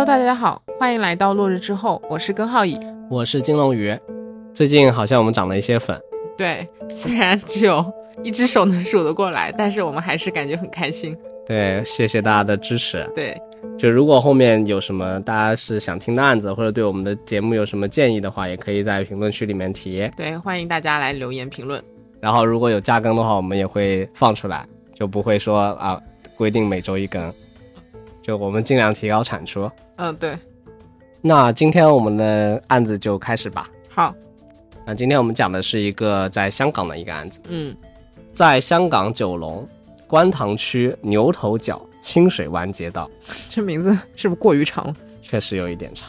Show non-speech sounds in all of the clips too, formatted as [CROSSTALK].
Hello，大家好，欢迎来到落日之后，我是根浩乙。我是金龙鱼。最近好像我们涨了一些粉，对，虽然只有一只手能数得过来，但是我们还是感觉很开心。对，谢谢大家的支持。对，就如果后面有什么大家是想听的案子，或者对我们的节目有什么建议的话，也可以在评论区里面提。对，欢迎大家来留言评论。然后如果有加更的话，我们也会放出来，就不会说啊规定每周一更，就我们尽量提高产出。嗯，对。那今天我们的案子就开始吧。好，那今天我们讲的是一个在香港的一个案子，嗯，在香港九龙观塘区牛头角清水湾街道，[LAUGHS] 这名字是不是过于长了？确实有一点长。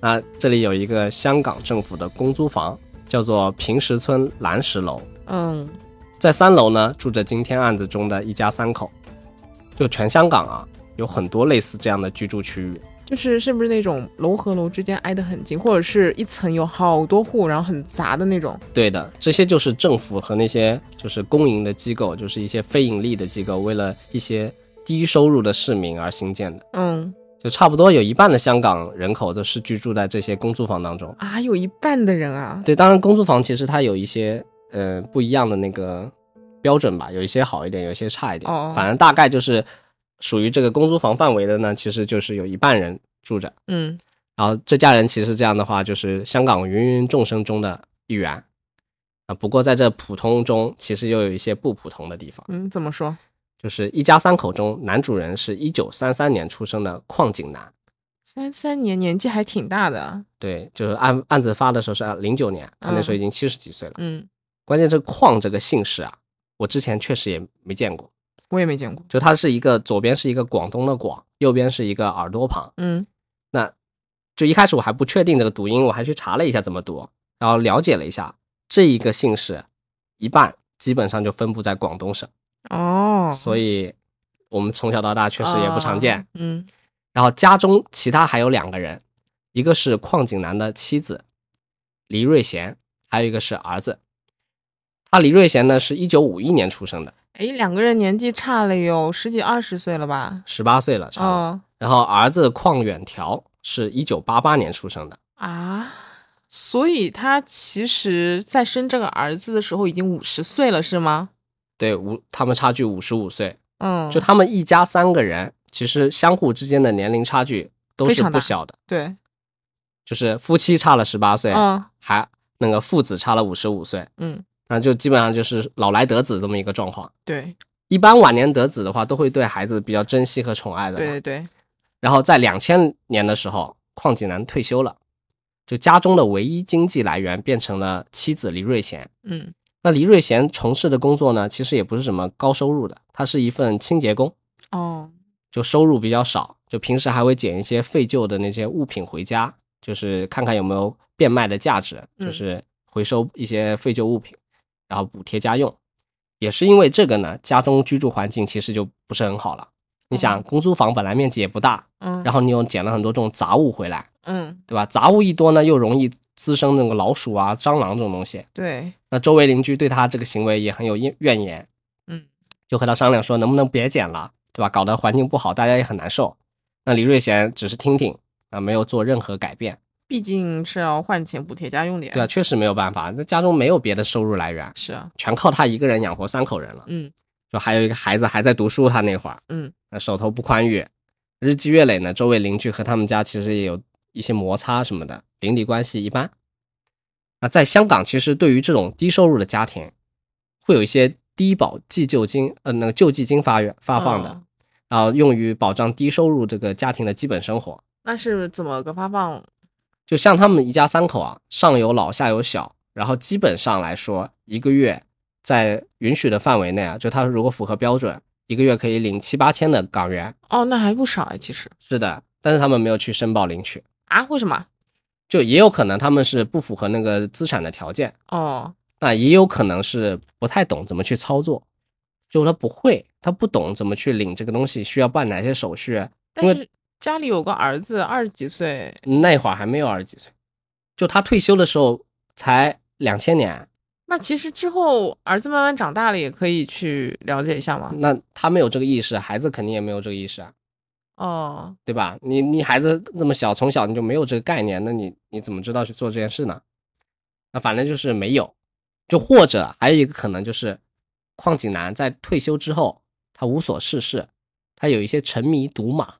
那这里有一个香港政府的公租房，叫做平石村蓝石楼。嗯，在三楼呢住着今天案子中的一家三口。就全香港啊，有很多类似这样的居住区域。就是是不是那种楼和楼之间挨得很近，或者是一层有好多户，然后很杂的那种？对的，这些就是政府和那些就是公营的机构，就是一些非盈利的机构，为了一些低收入的市民而兴建的。嗯，就差不多有一半的香港人口都是居住在这些公租房当中。啊，有一半的人啊？对，当然公租房其实它有一些呃不一样的那个标准吧，有一些好一点，有一些差一点。哦反正大概就是属于这个公租房范围的呢，其实就是有一半人住着。嗯，然后这家人其实这样的话，就是香港芸芸众生中的一员啊。不过在这普通中，其实又有一些不普通的地方。嗯，怎么说？就是一家三口中，男主人是一九三三年出生的矿井男。三三年年纪还挺大的。对，就是案案子发的时候是零九年，他那时候已经七十几岁了。嗯，关键这矿这个姓氏啊，我之前确实也没见过。我也没见过。就它是一个左边是一个广东的广，右边是一个耳朵旁。嗯那就一开始我还不确定这个读音，我还去查了一下怎么读，然后了解了一下，这一个姓氏一半基本上就分布在广东省，哦，所以我们从小到大确实也不常见。啊嗯然后家中其他还有两个人，一个是邝景南的妻子黎瑞贤，还有一个是儿子。他黎瑞贤呢是一九五一年出生的，哎，两个人年纪差了有十几二十岁了吧？十八岁了，差不多。哦然后儿子邝远条是一九八八年出生的，啊，所以他其实在生这个儿子的时候已经五十岁了，是吗？对，五他们差距五十五岁，嗯，就他们一家三个人，其实相互之间的年龄差距都是不小的，对，就是夫妻差了十八岁，嗯还那个父子差了五十五岁，嗯，那就基本上就是老来得子这么一个状况。对一般晚年得子的话，都会对孩子比较珍惜和宠爱的。对对。对，然后在两千年的时候，邝景南退休了，就家中的唯一经济来源变成了妻子黎瑞贤。嗯那黎瑞贤从事的工作呢，其实也不是什么高收入的，他是一份清洁工，哦就收入比较少，就平时还会捡一些废旧的那些物品回家，就是看看有没有变卖的价值，嗯就是回收一些废旧物品，然后补贴家用。也是因为这个呢，家中居住环境其实就不是很好了。你想，哦公租房本来面积也不大，嗯，然后你又捡了很多这种杂物回来，嗯对吧？杂物一多呢，又容易滋生那个老鼠啊、蟑螂这种东西。对，那周围邻居对他这个行为也很有怨怨言，嗯就和他商量说能不能别捡了，对吧？搞得环境不好，大家也很难受。那李瑞贤只是听听啊，没有做任何改变，毕竟是要换钱补贴家用的呀。对啊，确实没有办法，那家中没有别的收入来源，是啊，全靠他一个人养活三口人了。嗯就还有一个孩子还在读书，他那会儿，嗯那手头不宽裕，日积月累呢，周围邻居和他们家其实也有一些摩擦什么的，邻里关系一般。那在香港，其实对于这种低收入的家庭，会有一些低保济救金，呃，那个救济金发发放的，哦然后用于保障低收入这个家庭的基本生活。那是怎么个发放？就像他们一家三口啊，上有老下有小，然后基本上来说，一个月在允许的范围内啊，就他如果符合标准，一个月可以领七八千的港元。哦，那还不少哎，其实是的，但是他们没有去申报领取，啊？为什么？就也有可能他们是不符合那个资产的条件，哦，那也有可能是不太懂怎么去操作，就他不会，他不懂怎么去领这个东西，需要办哪些手续，因为但是家里有个儿子，二十几岁，那会儿还没有二十几岁，就他退休的时候才两千年，那其实之后儿子慢慢长大了，也可以去了解一下嘛。那他没有这个意识，孩子肯定也没有这个意识啊。哦，对吧？你你孩子那么小，从小你就没有这个概念，那你你怎么知道去做这件事呢？那反正就是没有，就或者还有一个可能就是，邝景南在退休之后，他无所事事，他有一些沉迷赌马，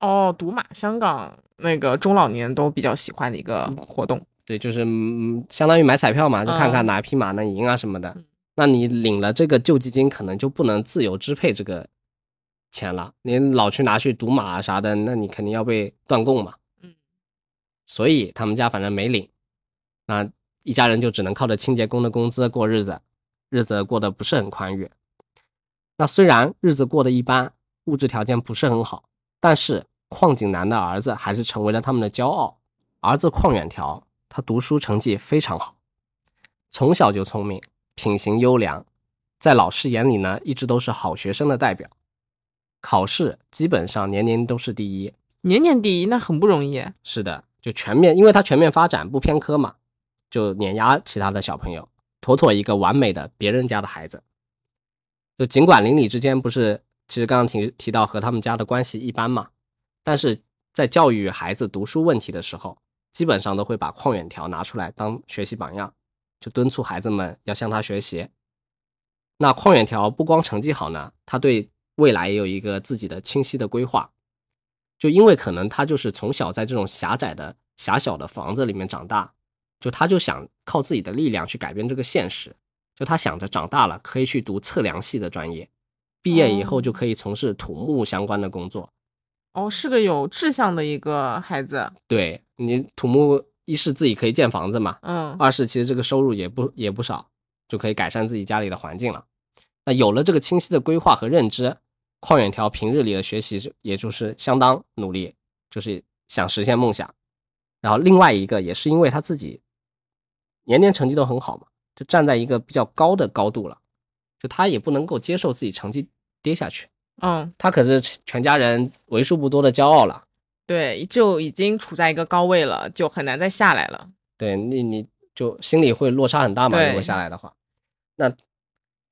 哦，赌马，香港那个中老年都比较喜欢的一个活动。对，就是嗯，相当于买彩票嘛，就看看嗯哪一匹马能赢啊什么的嗯。那你领了这个救济金，可能就不能自由支配这个钱了。你老去拿去赌马啊啥的，那你肯定要被断供嘛。嗯，所以他们家反正没领，那一家人就只能靠着清洁工的工资过日子，日子过得不是很宽裕。那虽然日子过得一般，物质条件不是很好，但是邝景南的儿子还是成为了他们的骄傲。儿子邝远条，他读书成绩非常好，从小就聪明，品行优良，在老师眼里呢，一直都是好学生的代表。考试基本上年年都是第一，年年第一，那很不容易。是的，就全面，因为他全面发展不偏科嘛，就碾压其他的小朋友，妥妥一个完美的别人家的孩子。就尽管邻里之间不是，其实刚刚提提到和他们家的关系一般嘛，但是在教育孩子读书问题的时候，基本上都会把邝远条拿出来当学习榜样，就敦促孩子们要向他学习。那邝远条不光成绩好呢，他对未来也有一个自己的清晰的规划。就因为可能他就是从小在这种狭窄的、狭小的房子里面长大，就他就想靠自己的力量去改变这个现实。就他想着长大了可以去读测量系的专业，毕业以后就可以从事土木相关的工作。哦，是个有志向的一个孩子。对你土木，一是自己可以建房子嘛，嗯，二是其实这个收入也不也不少，就可以改善自己家里的环境了。那有了这个清晰的规划和认知，邝远条平日里的学习就也就是相当努力，就是想实现梦想。然后另外一个也是因为他自己年年成绩都很好嘛，就站在一个比较高的高度了，就他也不能够接受自己成绩跌下去。嗯，他可是全家人为数不多的骄傲了。对，就已经处在一个高位了，就很难再下来了。对你，你就心里会落差很大嘛。如果下来的话，那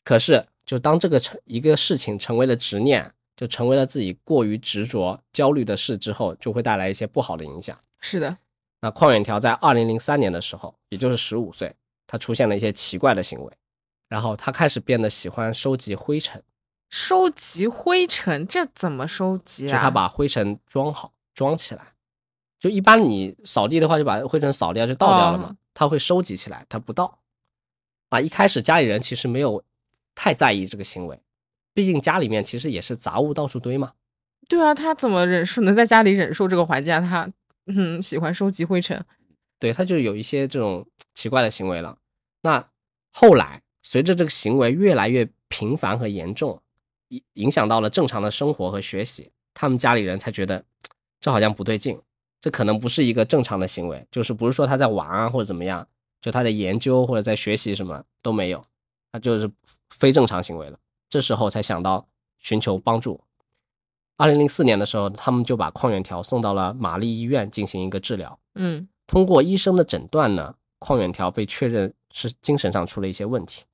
可是就当这个成一个事情成为了执念，就成为了自己过于执着、焦虑的事之后，就会带来一些不好的影响。是的，那邝远条在二零零三年的时候，也就是十五岁，他出现了一些奇怪的行为，然后他开始变得喜欢收集灰尘，收集灰尘，这怎么收集啊？就他把灰尘装好、装起来。就一般你扫地的话，就把灰尘扫掉就倒掉了嘛哦，他会收集起来，他不倒。啊，一开始家里人其实没有太在意这个行为，毕竟家里面其实也是杂物到处堆嘛。对啊，他怎么忍受能在家里忍受这个环境啊？他嗯喜欢收集灰尘。对，他就有一些这种奇怪的行为了。那后来随着这个行为越来越频繁和严重，影影响到了正常的生活和学习，他们家里人才觉得这好像不对劲，这可能不是一个正常的行为，就是不是说他在玩啊或者怎么样，就他在研究或者在学习什么都没有，他就是非正常行为了。这时候才想到寻求帮助。二零零四年的时候，他们就把邝远条送到了玛丽医院进行一个治疗。嗯，通过医生的诊断呢，邝远条被确认是精神上出了一些问题。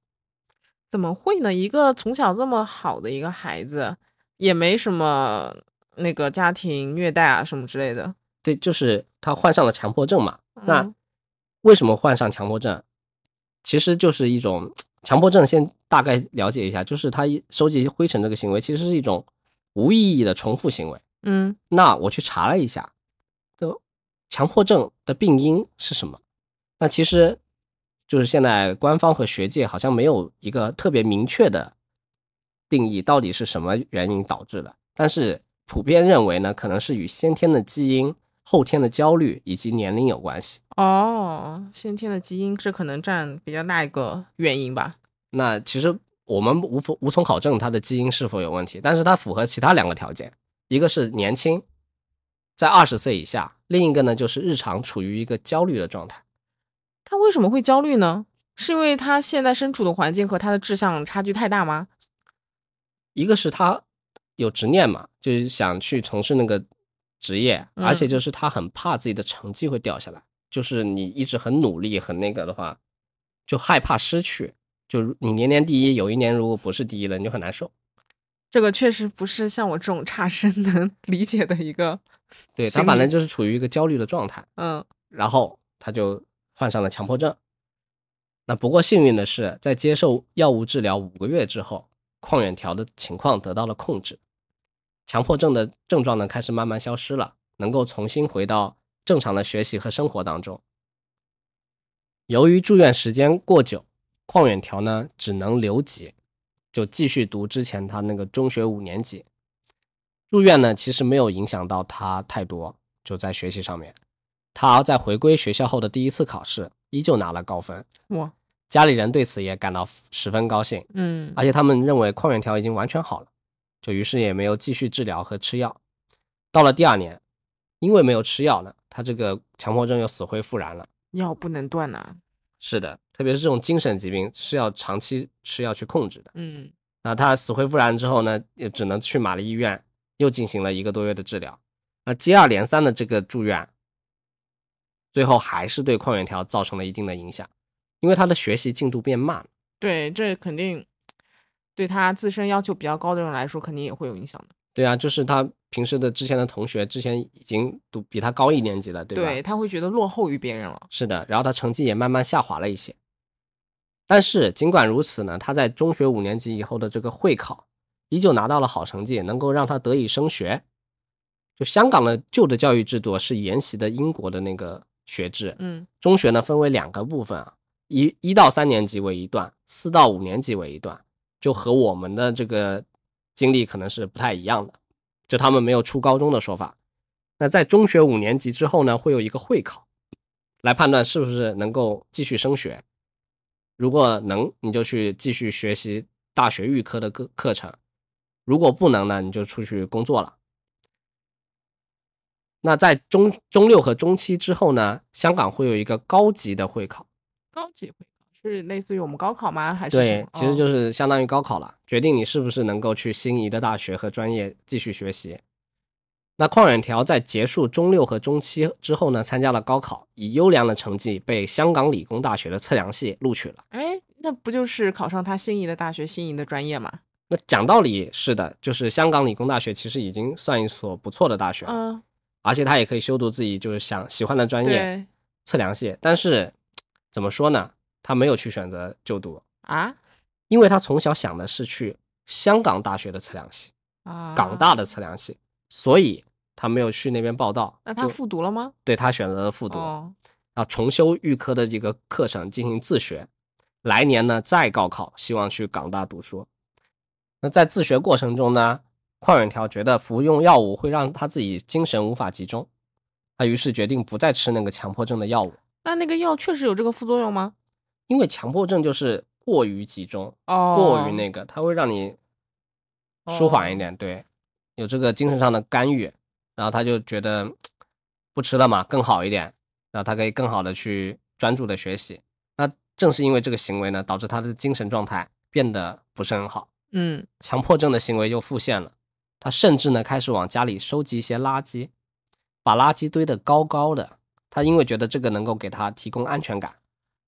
怎么会呢？一个从小这么好的一个孩子，也没什么那个家庭虐待啊什么之类的。对，就是他患上了强迫症嘛。那嗯为什么患上强迫症？其实就是一种强迫症。先大概了解一下，就是他一收集灰尘这个行为，其实是一种无意义的重复行为。嗯那我去查了一下，就强迫症的病因是什么？那其实就是现在官方和学界好像没有一个特别明确的定义，到底是什么原因导致的。但是普遍认为呢，可能是与先天的基因、后天的焦虑以及年龄有关系。哦，先天的基因这可能占比较大一个原因吧。那其实我们无否无从考证他的基因是否有问题，但是他符合其他两个条件，一个是年轻，在二十岁以下，另一个呢就是日常处于一个焦虑的状态。他为什么会焦虑呢？是因为他现在身处的环境和他的志向差距太大吗？一个是他有执念嘛，就是想去从事那个职业，嗯而且就是他很怕自己的成绩会掉下来，就是你一直很努力很那个的话，就害怕失去，就你年年第一，有一年如果不是第一了，你就很难受。这个确实不是像我这种差生能 [LAUGHS] 理解的一个，对他反正就是处于一个焦虑的状态。嗯然后他就患上了强迫症。那不过幸运的是，在接受药物治疗五个月之后，邝远条的情况得到了控制，强迫症的症状呢开始慢慢消失了，能够重新回到正常的学习和生活当中。由于住院时间过久，邝远条呢只能留级，就继续读之前他那个中学五年级。住院呢其实没有影响到他太多，就在学习上面。他在回归学校后的第一次考试，依旧拿了高分，哇家里人对此也感到十分高兴，嗯而且他们认为邝远条已经完全好了，就于是也没有继续治疗和吃药。到了第二年，因为没有吃药呢，他这个强迫症又死灰复燃了。药不能断呐、是的，特别是这种精神疾病是要长期吃药去控制的。嗯那他死灰复燃之后呢，也只能去玛丽医院又进行了一个多月的治疗。那接二连三的这个住院，最后还是对邝远条造成了一定的影响，因为他的学习进度变慢了。对，这肯定对他自身要求比较高的人来说，肯定也会有影响的。对啊，就是他平时的之前的同学，之前已经读比他高一年级了，对吧？对他会觉得落后于别人了。是的，然后他成绩也慢慢下滑了一些。但是尽管如此呢，他在中学五年级以后的这个会考依旧拿到了好成绩，能够让他得以升学。就香港的旧的教育制度是沿袭的英国的那个学制，嗯中学呢分为两个部分啊，一一到三年级为一段，四到五年级为一段，就和我们的这个经历可能是不太一样的，就他们没有初高中的说法。那在中学五年级之后呢，会有一个会考，来判断是不是能够继续升学。如果能，你就去继续学习大学预科的课课程；如果不能呢，你就出去工作了。那在中中六和中七之后呢，香港会有一个高级的会考，高级会考是类似于我们高考吗？还是对，其实就哦是相当于高考了，决定你是不是能够去心仪的大学和专业继续学习。那邝远条在结束中六和中七之后呢，参加了高考，以优良的成绩被香港理工大学的测量系录取了。哎，那不就是考上他心仪的大学、心仪的专业吗？那讲道理是的，就是香港理工大学其实已经算一所不错的大学了，嗯，而且他也可以修读自己就是想喜欢的专业测量系。但是怎么说呢，他没有去选择就读，啊因为他从小想的是去香港大学的测量系。啊，港大的测量系，所以他没有去那边报道，那他就复读了吗？对他选择了复读，哦，啊，重修预科的这个课程进行自学，来年呢再高考，希望去港大读书。那在自学过程中呢，邝远条觉得服用药物会让他自己精神无法集中，他于是决定不再吃那个强迫症的药物，那那个药确实有这个副作用吗？因为强迫症就是过于集中，哦，过于那个，它会让你舒缓一点，对，有这个精神上的干预，然后他就觉得不吃了嘛更好一点，然后他可以更好的去专注的学习。那正是因为这个行为呢，导致他的精神状态变得不是很好，嗯，强迫症的行为又复现了。他甚至呢开始往家里收集一些垃圾，把垃圾堆得高高的。他因为觉得这个能够给他提供安全感，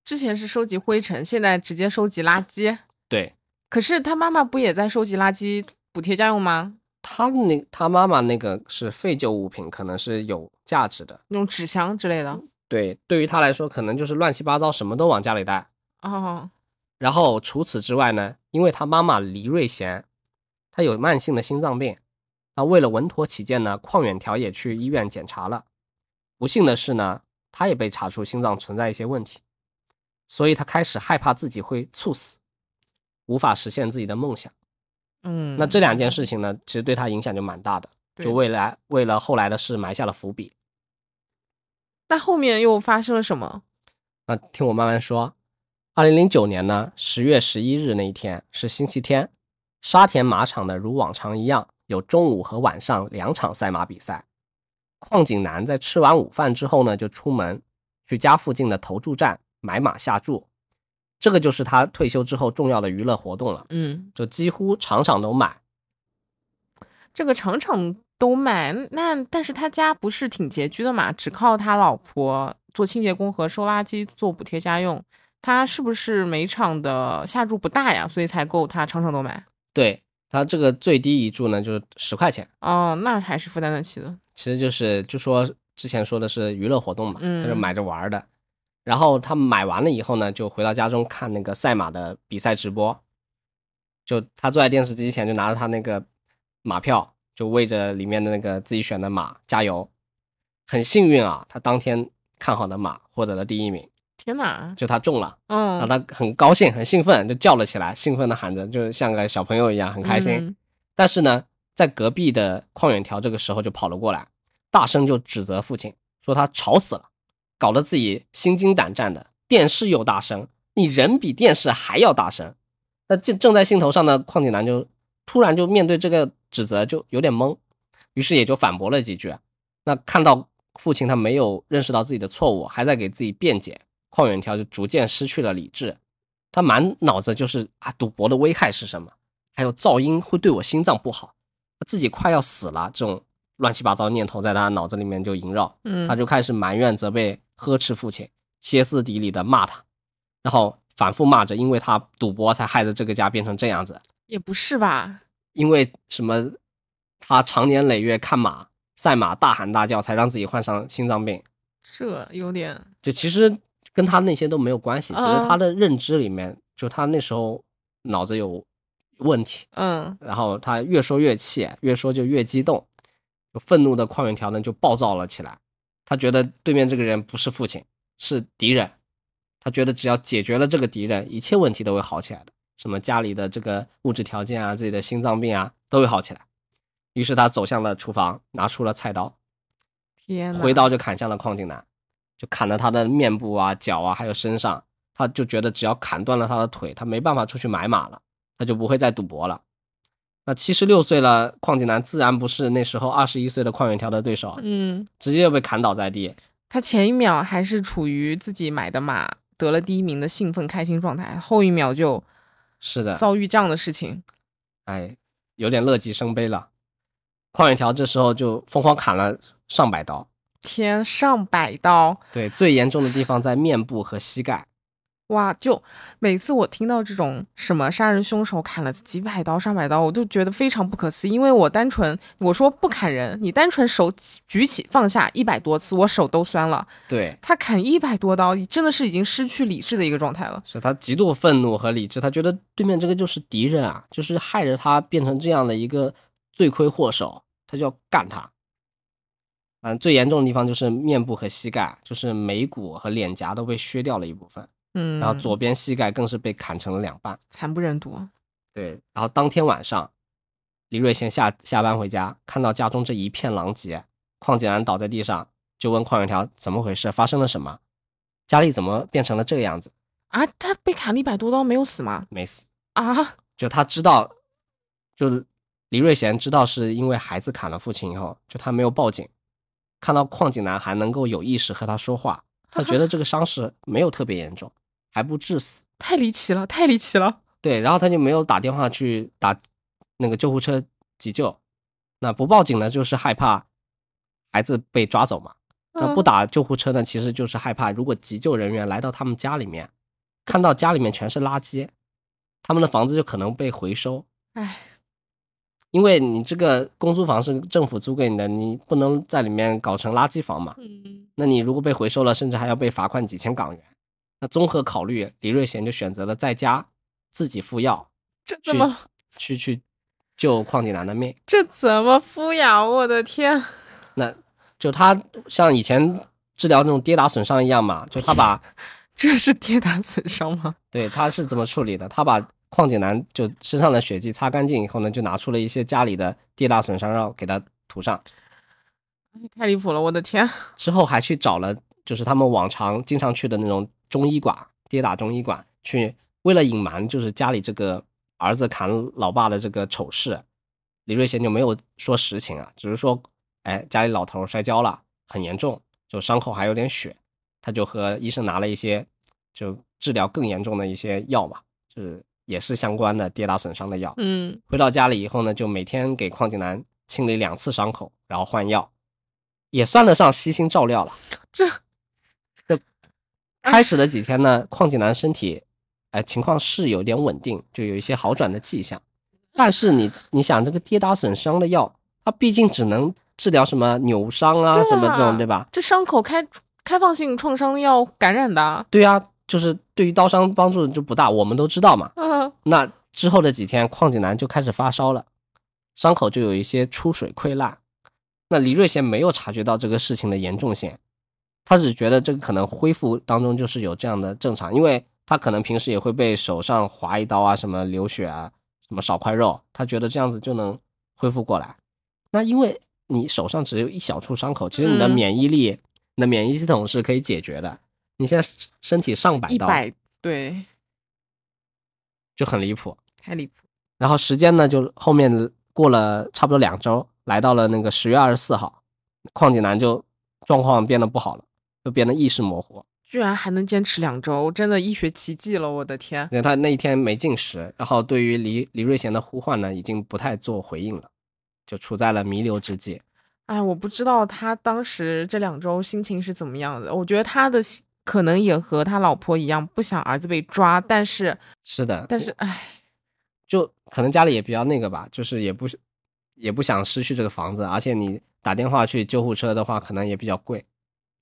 之前是收集灰尘，现在直接收集垃圾。对可是他妈妈不也在收集垃圾补贴家用吗？他那他妈妈那个是废旧物品，可能是有价值的。那种纸箱之类的。对，对于他来说，可能就是乱七八糟，什么都往家里带。哦，然后除此之外呢，因为他妈妈黎瑞贤，他有慢性的心脏病，那为了稳妥起见呢，邝远条也去医院检查了。不幸的是呢，他也被查出心脏存在一些问题，所以他开始害怕自己会猝死，无法实现自己的梦想。嗯，那这两件事情呢，其实对他影响就蛮大的，就未来为了后来的事埋下了伏笔。那后面又发生了什么？那听我慢慢说。二零零九年呢，十月十一日那一天是星期天，沙田马场呢如往常一样有中午和晚上两场赛马比赛。邝景南在吃完午饭之后呢，就出门去家附近的投注站买马下注，这个就是他退休之后重要的娱乐活动了，嗯，就几乎场场都买。这个场场都买，那但是他家不是挺拮据的嘛，只靠他老婆做清洁工和收垃圾做补贴家用，他是不是每场的下注不大呀？所以才够他场场都买。对他这个最低一注呢就是十块钱，哦，那还是负担得起的。其实就是就说之前说的是娱乐活动嘛，嗯他是买着玩的。然后他买完了以后呢，就回到家中看那个赛马的比赛直播。就他坐在电视机前，就拿着他那个马票，就为着里面的那个自己选的马加油。很幸运啊，他当天看好的马获得了第一名，天哪，就他中了，让嗯，他很高兴、很兴奋，就叫了起来，兴奋的喊着，就像个小朋友一样，很开心。嗯但是呢，在隔壁的邝远条这个时候就跑了过来，大声就指责父亲，说他吵死了，搞得自己心惊胆战的。电视又大声，你人比电视还要大声。那正正在兴头上的邝景南就突然就面对这个指责就有点懵，于是也就反驳了几句。那看到父亲他没有认识到自己的错误，还在给自己辩解，邝远条就逐渐失去了理智。他满脑子就是啊，赌博的危害是什么？还有噪音会对我心脏不好，他自己快要死了，这种乱七八糟念头在他脑子里面就萦绕，嗯，他就开始埋怨、责备、呵斥父亲，歇斯底里的骂他，然后反复骂着，因为他赌博才害得这个家变成这样子，也不是吧？因为什么，他长年累月看马赛马大喊大叫，才让自己患上心脏病。这有点，就其实跟他那些都没有关系，只是嗯他的认知里面，就他那时候脑子有问题，嗯然后他越说越气，越说就越激动，就愤怒的矿源条呢就暴躁了起来。他觉得对面这个人不是父亲，是敌人。他觉得只要解决了这个敌人，一切问题都会好起来的。什么家里的这个物质条件啊，自己的心脏病啊，都会好起来。于是他走向了厨房，拿出了菜刀，天哪，挥刀就砍向了邝景南，就砍了他的面部啊、脚啊，还有身上。他就觉得只要砍断了他的腿，他没办法出去买马了，他就不会再赌博了。那七十六岁了，邝景南自然不是那时候二十一岁的邝远条的对手，嗯，直接就被砍倒在地。他前一秒还是处于自己买的马得了第一名的兴奋开心状态，后一秒就是的，遭遇这样的事情。哎，有点乐极生悲了。邝远条这时候就疯狂砍了上百刀，天，上百刀，对，最严重的地方在面部和膝盖。哇！就每次我听到这种什么杀人凶手砍了几百刀、上百刀，我都觉得非常不可思议。因为我单纯我说不砍人，你单纯手举起放下一百多次，我手都酸了。对，他砍一百多刀，真的是已经失去理智的一个状态了。是他极度愤怒和理智，他觉得对面这个就是敌人啊，就是害着他变成这样的一个罪魁祸首，他就要干他。嗯，最严重的地方就是面部和膝盖，就是眉骨和脸颊都被削掉了一部分，嗯，然后左边膝盖更是被砍成了两半。惨不忍睹。对，然后当天晚上，李瑞贤下下班回家，看到家中这一片狼藉，邝景然倒在地上，就问邝远条怎么回事，发生了什么，家里怎么变成了这个样子？啊，他被砍了一百多刀，没有死吗？没死。啊，就他知道，就李瑞贤知道是因为孩子砍了父亲以后，就他没有报警，看到矿井男还能够有意识和他说话，他觉得这个伤势没有特别严重，还不致死。太离奇了，太离奇了。对，然后他就没有打电话去打那个救护车急救，那不报警呢，就是害怕孩子被抓走嘛。那不嗯打救护车呢，其实就是害怕，如果急救人员来到他们家里面，看到家里面全是垃圾，他们的房子就可能被回收。唉，因为你这个公租房是政府租给你的，你不能在里面搞成垃圾房嘛。嗯，那你如果被回收了，甚至还要被罚款几千港元。那综合考虑，李瑞贤就选择了在家自己服药，这怎么去去救邝景南的命。这怎么敷呀？我的天！那就他像以前治疗那种跌打损伤一样嘛，就他把 [LAUGHS] 这是跌打损伤吗？对他是怎么处理的？他把邝景南就身上的血迹擦干净以后呢，就拿出了一些家里的跌打损伤药给他涂上。太离谱了！我的天！之后还去找了，就是他们往常经常去的那种中医馆，跌打中医馆去，为了隐瞒就是家里这个儿子砍老爸的这个丑事，李瑞贤就没有说实情啊，只是说，哎，家里老头摔跤了，很严重，就伤口还有点血，他就和医生拿了一些就治疗更严重的一些药嘛，就是也是相关的跌打损伤的药。嗯，回到家里以后呢，就每天给邝景南清理两次伤口，然后换药，也算得上悉心照料了。[LAUGHS] 这这 [LAUGHS] 开始的几天呢，邝景南身体，哎、情况是有点稳定，就有一些好转的迹象。但是你你想，这个跌打损伤的药，它毕竟只能治疗什么扭伤啊，对什么这种，啊对吧？这伤口开开放性创伤药感染的啊。对呀、就是对于刀伤帮助就不大，我们都知道嘛。嗯，那之后的几天，矿井男就开始发烧了，伤口就有一些出水溃烂。那李瑞贤没有察觉到这个事情的严重性，他只觉得这个可能恢复当中就是有这样的正常，因为他可能平时也会被手上划一刀啊，什么流血啊，什么少块肉，他觉得这样子就能恢复过来。那因为你手上只有一小处伤口，其实你的嗯免疫力、你的免疫系统是可以解决的。你现在身体上百刀，一百对，就很离谱。太离谱。然后时间呢，就后面过了差不多两周，来到了那个十月二十四号，邝景南就状况变得不好了，就变得意识模糊。居然还能坚持两周，真的医学奇迹了！我的天，因为他那一天没进食，然后对于李李瑞贤的呼唤呢，已经不太做回应了，就处在了弥留之际。哎，我不知道他当时这两周心情是怎么样的。我觉得他的心可能也和他老婆一样，不想儿子被抓，但是是的，但是哎，就可能家里也比较那个吧，就是也不是也不想失去这个房子，而且你打电话去救护车的话，可能也比较贵。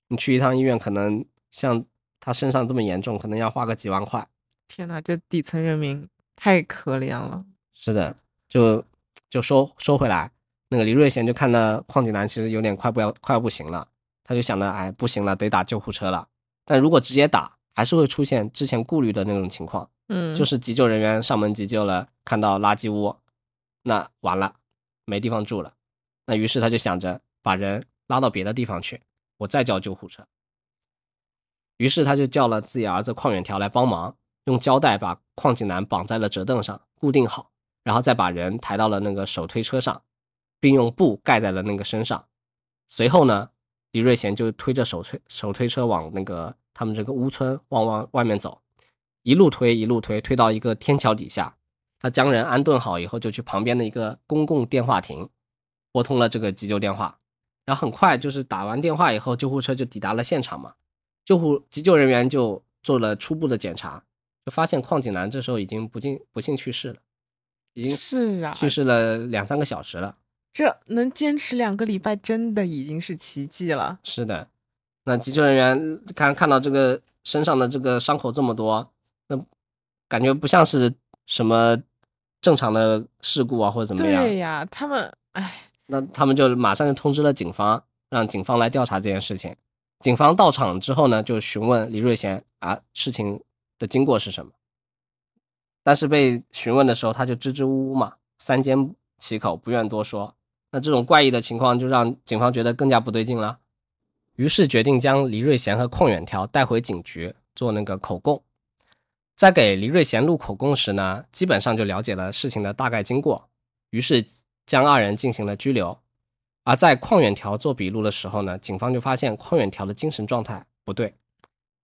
你去一趟医院，可能像他身上这么严重，可能要花个几万块。天呐，这底层人民太可怜了。是的，就就说说回来。那个李瑞贤就看到邝景南其实有点快不要快要不行了，他就想着，哎，不行了，得打救护车了。但如果直接打，还是会出现之前顾虑的那种情况，嗯，就是急救人员上门急救了，看到垃圾屋，那完了，没地方住了。那于是他就想着把人拉到别的地方去，我再叫救护车。于是他就叫了自己儿子邝远条来帮忙，用胶带把邝景南绑在了折凳上，固定好，然后再把人抬到了那个手推车上，并用布盖在了那个身上。随后呢，李瑞贤就推着手推手推车往那个他们这个屋村往往外面走，一路推一路推，推到一个天桥底下。他将人安顿好以后，就去旁边的一个公共电话亭，拨通了这个急救电话。然后很快就是打完电话以后，救护车就抵达了现场嘛。救护急救人员就做了初步的检查，就发现邝景南这时候已经不幸不幸去世了，已经是啊，去世了两三个小时了。这能坚持两个礼拜，真的已经是奇迹了。是的，那急救人员看看到这个身上的这个伤口这么多，那感觉不像是什么正常的事故啊，或者怎么样。对呀，他们哎，那他们就马上就通知了警方，让警方来调查这件事情。警方到场之后呢，就询问李瑞贤啊，事情的经过是什么。但是被询问的时候，他就支支吾吾嘛，三缄其口，不愿多说。那这种怪异的情况就让警方觉得更加不对劲了，于是决定将黎瑞贤和邝远条带回警局做那个口供。在给黎瑞贤录口供时呢，基本上就了解了事情的大概经过，于是将二人进行了拘留。而在邝远条做笔录的时候呢，警方就发现邝远条的精神状态不对，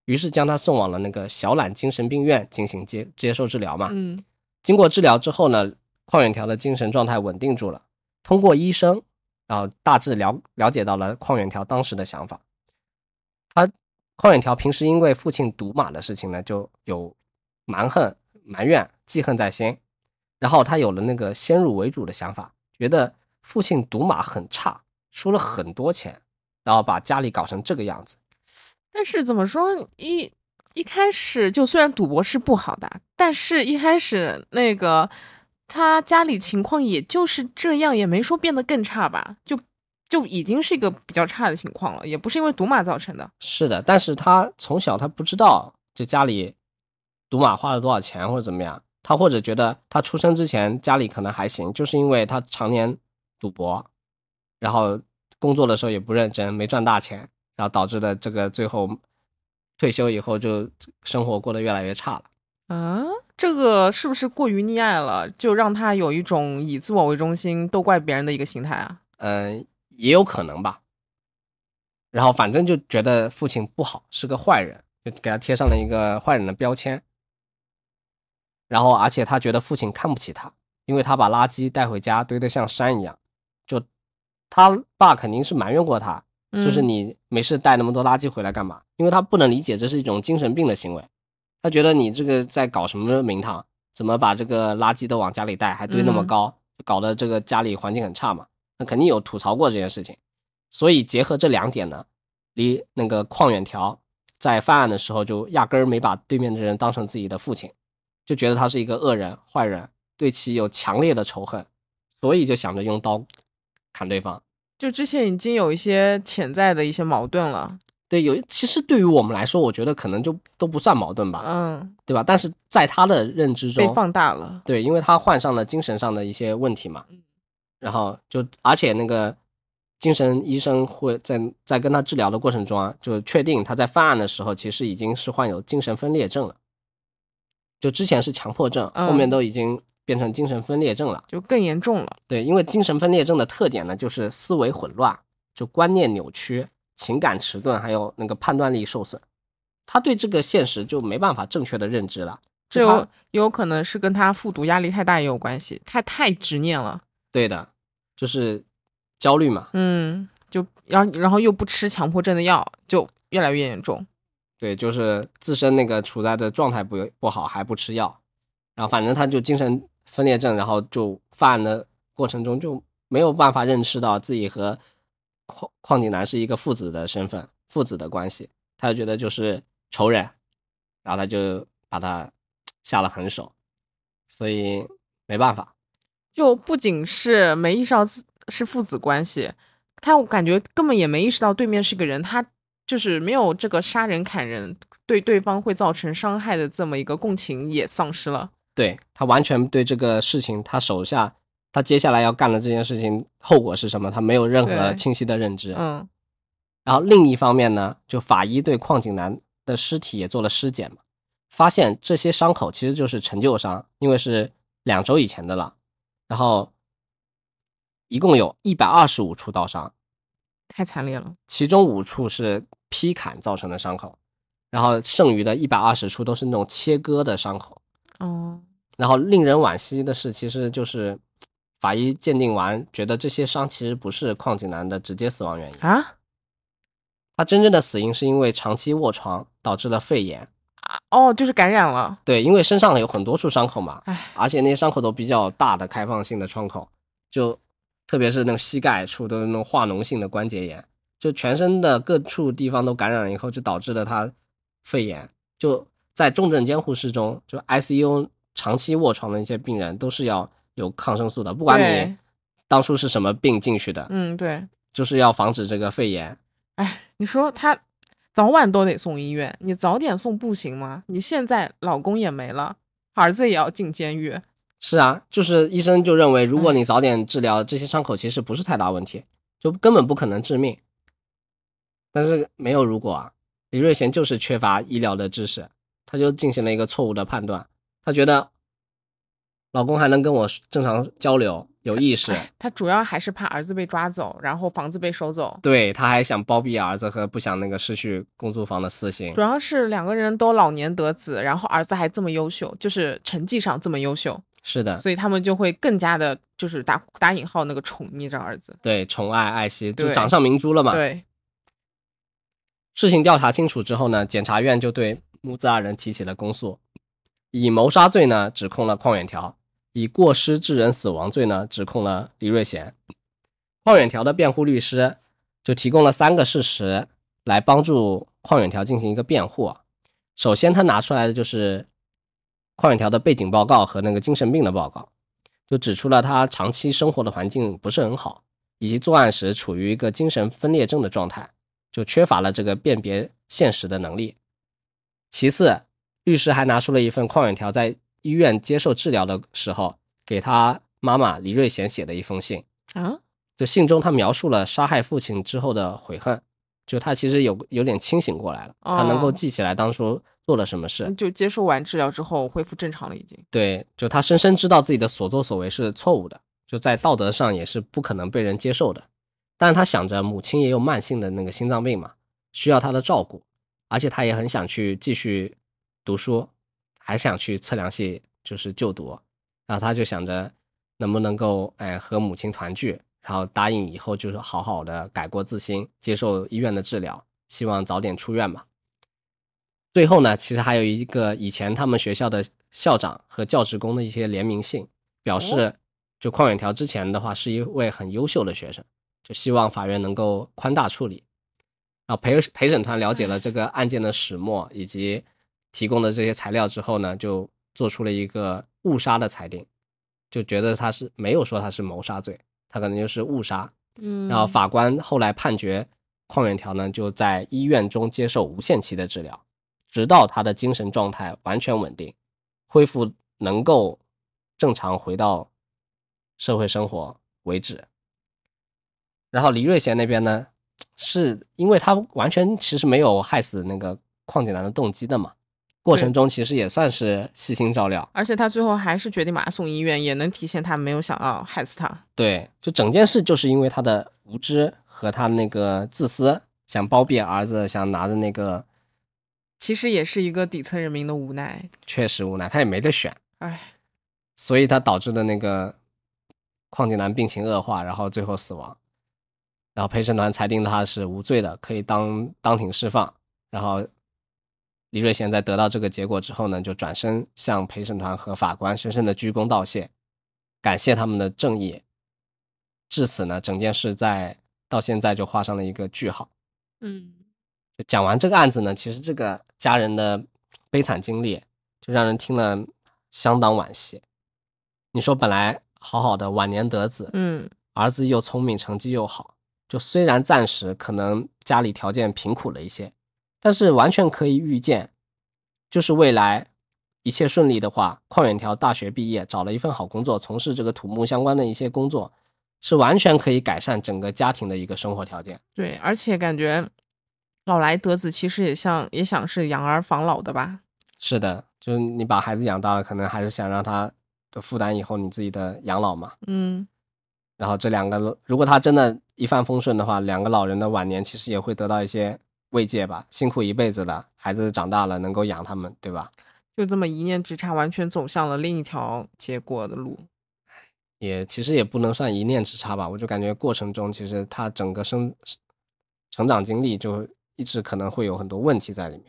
于是将他送往了那个小榄精神病院进行接接受治疗嘛。嗯经过治疗之后呢，邝远条的精神状态稳定住了。通过医生，然后大致了了解到了邝远条当时的想法。他邝远条平时因为父亲赌马的事情呢，就有蛮横、埋怨、记恨在心。然后他有了那个先入为主的想法，觉得父亲赌马很差，输了很多钱，然后把家里搞成这个样子。但是怎么说一一开始就虽然赌博是不好的，但是一开始那个他家里情况也就是这样，也没说变得更差吧，就就已经是一个比较差的情况了，也不是因为赌马造成的。是的，但是他从小他不知道这家里赌马花了多少钱或者怎么样，他或者觉得他出生之前家里可能还行，就是因为他常年赌博，然后工作的时候也不认真，没赚大钱，然后导致的这个最后退休以后就生活过得越来越差了。啊，这个是不是过于溺爱了，就让他有一种以自我为中心、都怪别人的一个心态啊？嗯，也有可能吧。然后反正就觉得父亲不好，是个坏人，就给他贴上了一个坏人的标签。然后，而且他觉得父亲看不起他，因为他把垃圾带回家堆得像山一样。就他爸肯定是埋怨过他，就是嗯你没事带那么多垃圾回来干嘛？因为他不能理解这是一种精神病的行为，他觉得你这个在搞什么名堂？怎么把这个垃圾都往家里带，还堆那么嗯高，搞得这个家里环境很差嘛。那肯定有吐槽过这件事情。所以结合这两点呢，离那个邝远条在犯案的时候就压根儿没把对面的人当成自己的父亲，就觉得他是一个恶人、坏人，对其有强烈的仇恨，所以就想着用刀砍对方。就之前已经有一些潜在的一些矛盾了。对，有其实对于我们来说，我觉得可能就都不算矛盾吧，嗯，对吧？但是在他的认知中，被放大了。对，因为他患上了精神上的一些问题嘛嗯，然后就而且那个精神医生会在在跟他治疗的过程中啊，就确定他在犯案的时候其实已经是患有精神分裂症了，就之前是强迫症，后面嗯都已经变成精神分裂症了。就更严重了。对，因为精神分裂症的特点呢，就是思维混乱，就观念扭曲、情感迟钝，还有那个判断力受损。他对这个现实就没办法正确的认知了。这有有可能是跟他复读压力太大也有关系，他太执念了。对的，就是焦虑嘛。嗯，就然后然后又不吃强迫症的药，就越来越严重。对，就是自身那个处在的状态不不好，还不吃药，然后反正他就精神分裂症，然后就犯案的过程中就没有办法认识到自己和邝邝景南是一个父子的身份，父子的关系，他就觉得就是仇人，然后他就把他 [TSK] 下了狠手，所以没办法。就不仅是没意识到是父子关系，他我感觉根本也没意识到对面是个人，他就是没有这个杀人砍人对对方会造成伤害的这么一个共情也丧失了。对他完全对这个事情，他手下他接下来要干的这件事情后果是什么，他没有任何清晰的认知。嗯然后另一方面呢，就法医对邝景南的尸体也做了尸检嘛，发现这些伤口其实就是陈旧伤，因为是两周以前的了。然后一共有一百二十五处刀伤，太惨烈了。其中五处是劈砍造成的伤口，然后剩余的一百二十处都是那种切割的伤口。哦，然后令人惋惜的是，其实就是法医鉴定完，觉得这些伤其实不是邝景南的直接死亡原因，啊他真正的死因是因为长期卧床导致了肺炎啊。哦，就是感染了。对，因为身上有很多处伤口嘛，唉，而且那些伤口都比较大的开放性的创口，就特别是那个膝盖处都是那种化脓性的关节炎，就全身的各处地方都感染了以后，就导致了他肺炎。就在重症监护室中，就 ICU 长期卧床的一些病人都是要有抗生素的，不管你当初是什么病进去的，嗯，对。就是要防止这个肺炎。哎，你说他早晚都得送医院，你早点送不行吗？你现在老公也没了，儿子也要进监狱。是啊，就是医生就认为，如果你早点治疗，这些伤口其实不是太大问题，就根本不可能致命。但是没有如果啊，李瑞贤就是缺乏医疗的知识，他就进行了一个错误的判断，他觉得老公还能跟我正常交流，有意识，哎，他主要还是怕儿子被抓走，然后房子被收走。对，他还想包庇儿子和不想那个失去公租房的私心主。要是两个人都老年得子，然后儿子还这么优秀，就是成绩上这么优秀，是的，所以他们就会更加的，就是打打引号那个宠溺着儿子。对，宠爱爱惜，就对掌上明珠了嘛。对，事情调查清楚之后呢，检察院就对母子二人提起了公诉，以谋杀罪呢指控了邝远条，以过失致人死亡罪呢指控了李瑞贤。邝远条的辩护律师就提供了三个事实来帮助邝远条进行一个辩护。首先，他拿出来的就是邝远条的背景报告和那个精神病的报告，就指出了他长期生活的环境不是很好，以及作案时处于一个精神分裂症的状态。就缺乏了这个辨别现实的能力。其次，律师还拿出了一份邝远条在医院接受治疗的时候给他妈妈李瑞贤写的一封信。啊，就信中他描述了杀害父亲之后的悔恨，就他其实有有点清醒过来了，他能够哦记起来当初做了什么事。就接受完治疗之后恢复正常了，已经。对，就他深深知道自己的所作所为是错误的，就在道德上也是不可能被人接受的。但是他想着母亲也有慢性的那个心脏病嘛，需要他的照顾，而且他也很想去继续读书，还想去测量系就是就读，然后他就想着能不能够哎和母亲团聚，然后答应以后就是好好的改过自新，接受医院的治疗，希望早点出院嘛。最后呢，其实还有一个以前他们学校的校长和教职工的一些联名信，表示就邝远条之前的话是一位很优秀的学生，就希望法院能够宽大处理。然后陪陪审团了解了这个案件的始末以及提供的这些材料之后呢，就做出了一个误杀的裁定，就觉得他是没有说他是谋杀罪，他可能就是误杀。嗯，然后法官后来判决邝远条呢就在医院中接受无限期的治疗，直到他的精神状态完全稳定，恢复能够正常回到社会生活为止。然后李瑞贤那边呢，是因为他完全其实没有害死那个邝景南的动机的嘛，过程中其实也算是细心照料。而且他最后还是决定把他送医院，也能体现他没有想要害死他。对，就整件事就是因为他的无知和他那个自私，想包庇儿子，想拿着那个，其实也是一个底层人民的无奈。确实无奈，他也没得选，哎，所以他导致的那个邝景南病情恶化，然后最后死亡。然后陪审团裁定他是无罪的，可以当当庭释放。然后李瑞贤在得到这个结果之后呢，就转身向陪审团和法官深深的鞠躬道谢，感谢他们的正义。至此呢，整件事在到现在就画上了一个句号。嗯，就讲完这个案子呢，其实这个家人的悲惨经历，就让人听了相当惋惜。你说本来好好的晚年得子，嗯，儿子又聪明，成绩又好，就虽然暂时可能家里条件贫苦了一些，但是完全可以预见，就是未来一切顺利的话，邝远条大学毕业，找了一份好工作，从事这个土木相关的一些工作，是完全可以改善整个家庭的一个生活条件。对，而且感觉老来得子其实也像也想是养儿防老的吧。是的，就是你把孩子养大了，可能还是想让他的负担以后你自己的养老嘛。嗯，然后这两个，如果他真的一帆风顺的话，两个老人的晚年其实也会得到一些慰藉吧。辛苦一辈子了，孩子长大了能够养他们，对吧？就这么一念之差，完全走向了另一条结果的路。也其实也不能算一念之差吧，我就感觉过程中其实他整个生成长经历就一直可能会有很多问题在里面。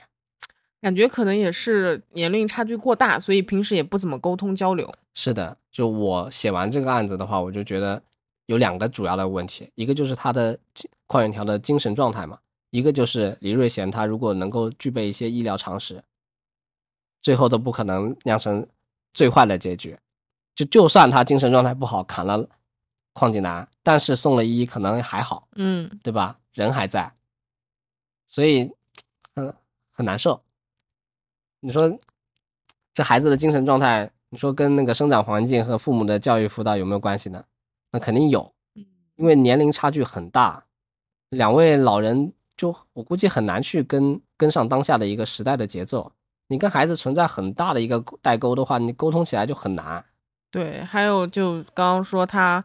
感觉可能也是年龄差距过大，所以平时也不怎么沟通交流。是的，就我写完这个案子的话，我就觉得有两个主要的问题，一个就是他的精邝远条的精神状态嘛，一个就是李瑞贤他如果能够具备一些医疗常识，最后都不可能酿成最坏的结局。就就算他精神状态不好，砍了邝景南，但是送了医可能还好，嗯，对吧？人还在，所以很很难受。你说这孩子的精神状态，你说跟那个生长环境和父母的教育辅导有没有关系呢？那肯定有，因为年龄差距很大，两位老人就我估计很难去跟跟上当下的一个时代的节奏。你跟孩子存在很大的一个代沟的话，你沟通起来就很难。对，还有就刚刚说他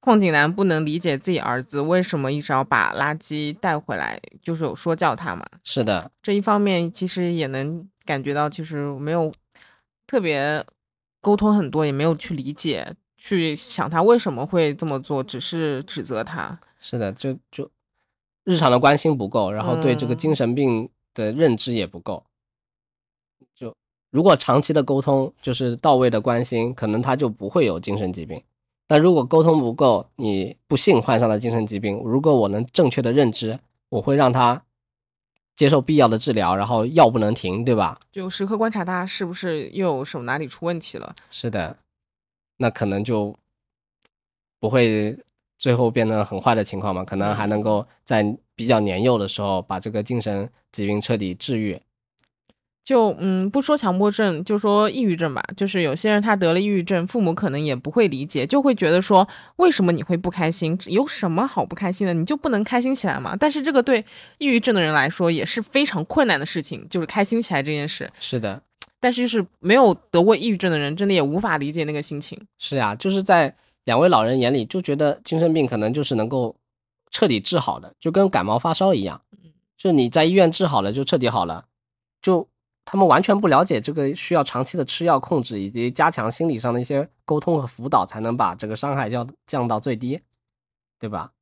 邝景南不能理解自己儿子为什么一直要把垃圾带回来，就是有说教他嘛。是的，这一方面其实也能感觉到，其实没有特别沟通很多，也没有去理解，去想他为什么会这么做，只是指责他。是的，就就日常的关心不够，然后对这个嗯精神病的认知也不够。就如果长期的沟通就是到位的关心，可能他就不会有精神疾病。但如果沟通不够，你不幸患上了精神疾病，如果我能正确的认知，我会让他接受必要的治疗，然后药不能停，对吧？就时刻观察他是不是又有什么哪里出问题了。是的，那可能就不会最后变得很坏的情况嘛，可能还能够在比较年幼的时候把这个精神疾病彻底治愈。就嗯，不说强迫症，就说抑郁症吧。就是有些人他得了抑郁症，父母可能也不会理解，就会觉得说，为什么你会不开心？有什么好不开心的？你就不能开心起来吗？但是这个对抑郁症的人来说也是非常困难的事情，就是开心起来这件事。是的，但是就是没有得过抑郁症的人，真的也无法理解那个心情。是呀，就是在两位老人眼里，就觉得精神病可能就是能够彻底治好的，就跟感冒发烧一样，就你在医院治好了就彻底好了，就他们完全不了解这个需要长期的吃药控制以及加强心理上的一些沟通和辅导，才能把这个伤害降降到最低，对吧？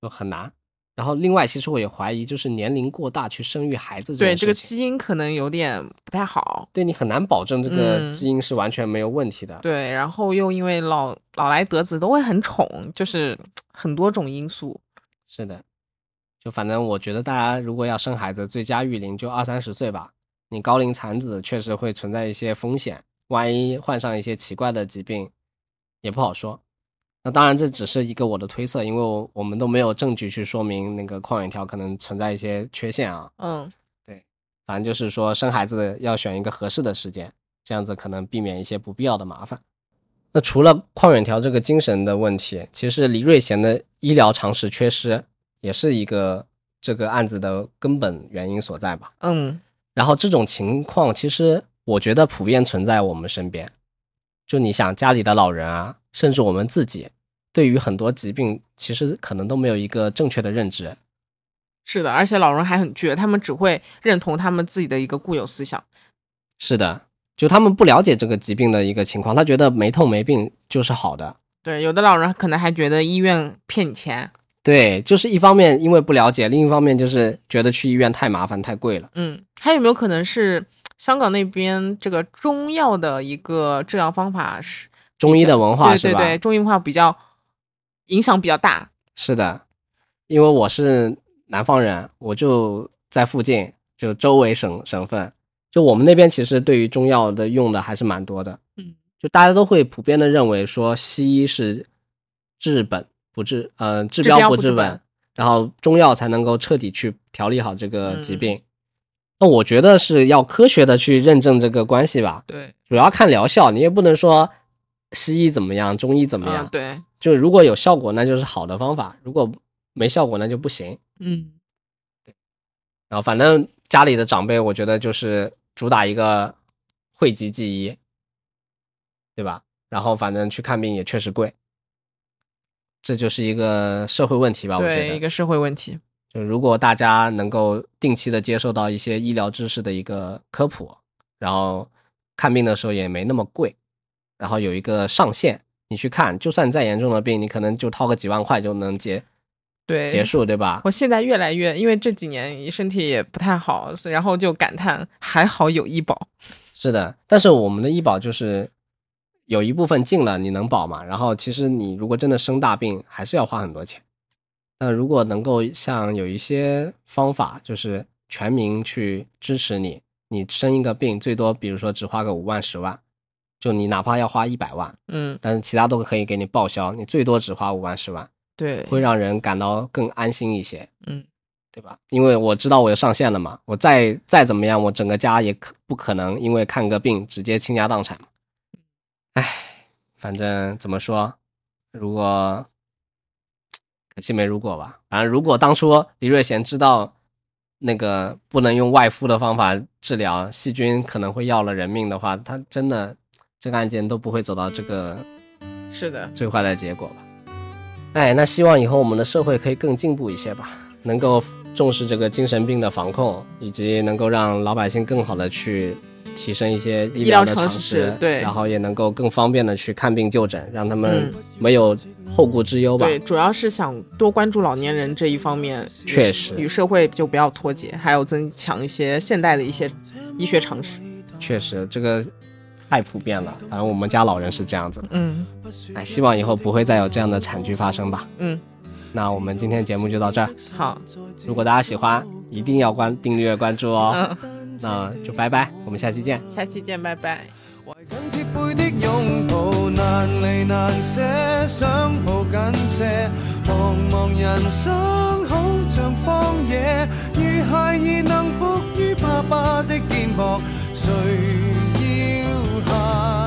就很难。然后另外，其实我也怀疑，就是年龄过大去生育孩子对这个基因可能有点不太好。对你很难保证这个嗯基因是完全没有问题的。对，然后又因为老老来得子都会很宠，就是很多种因素。是的，就反正我觉得大家如果要生孩子，最佳育龄就二三十岁吧。你高龄产子确实会存在一些风险，万一患上一些奇怪的疾病，也不好说。那当然这只是一个我的推测，因为我我们都没有证据去说明那个矿源条可能存在一些缺陷啊。嗯，对反正就是说生孩子要选一个合适的时间，这样子可能避免一些不必要的麻烦。那除了邝远条这个精神的问题，其实李瑞贤的医疗常识缺失也是一个这个案子的根本原因所在吧。嗯，然后这种情况其实我觉得普遍存在我们身边，就你想家里的老人啊，甚至我们自己，对于很多疾病其实可能都没有一个正确的认知。是的，而且老人还很倔，他们只会认同他们自己的一个固有思想。是的，就他们不了解这个疾病的一个情况，他觉得没痛没病就是好的。对，有的老人可能还觉得医院骗你钱。对，就是一方面因为不了解，另一方面就是觉得去医院太麻烦太贵了。嗯，还有没有可能是香港那边这个中药的一个治疗方法是中医的文化是吧？对对对，中医文化比较影响比较大。是的，因为我是南方人，我就在附近，就周围省省份，就我们那边其实对于中药的用的还是蛮多的。嗯，就大家都会普遍的认为说西医是治本不治，呃，治标不治本本，然后中药才能够彻底去调理好这个疾嗯病。那我觉得是要科学的去认证这个关系吧，对，主要看疗效，你也不能说西医怎么样，中医怎么样嗯，。对，就如果有效果，那就是好的方法；如果没效果，那就不行。嗯，然后反正家里的长辈，我觉得就是主打一个讳疾忌医，对吧？然后反正去看病也确实贵，这就是一个社会问题吧？我觉对，一，个社会问题。就如果大家能够定期的接受到一些医疗知识的一个科普，然后看病的时候也没那么贵，然后有一个上限，你去看，就算再严重的病，你可能就掏个几万块就能结对，结束，对吧？我现在越来越，因为这几年身体也不太好，然后就感叹还好有医保。[LAUGHS] 是的，但是我们的医保就是有一部分进了，你能保嘛？然后其实你如果真的生大病，还是要花很多钱。那如果能够像有一些方法，就是全民去支持你，你生一个病最多比如说只花个五万十万，就你哪怕要花一百万，嗯，但是其他都可以给你报销，你最多只花五万十万，对，会让人感到更安心一些。嗯，对吧？因为我知道我有上线了嘛，我再再怎么样，我整个家也可不可能因为看个病直接倾家荡产。唉，反正怎么说，如果可惜没如果吧。反正如果当初李瑞贤知道那个不能用外敷的方法治疗细菌可能会要了人命的话，他真的这个案件都不会走到这个是的，最坏的结果吧。哎，那希望以后我们的社会可以更进步一些吧，能够重视这个精神病的防控，以及能够让老百姓更好的去提升一些医医疗的常识，对然后也能够更方便的去看病就诊，让他们嗯没有后顾之忧吧。对，主要是想多关注老年人这一方面，确实与社会就不要脱节，还有增强一些现代的一些医学常识。确实这个太普遍了，反正我们家老人是这样子的。嗯哎，希望以后不会再有这样的惨剧发生吧。嗯，那我们今天节目就到这儿，好，如果大家喜欢，一定要关订阅关注哦。嗯，那就拜拜，我们下期见。下期见，拜拜。懷緊貼背的拥抱，难离难舍，想抱紧些。茫茫人生好像荒野，如孩儿能伏于爸爸的肩膊，誰 heart.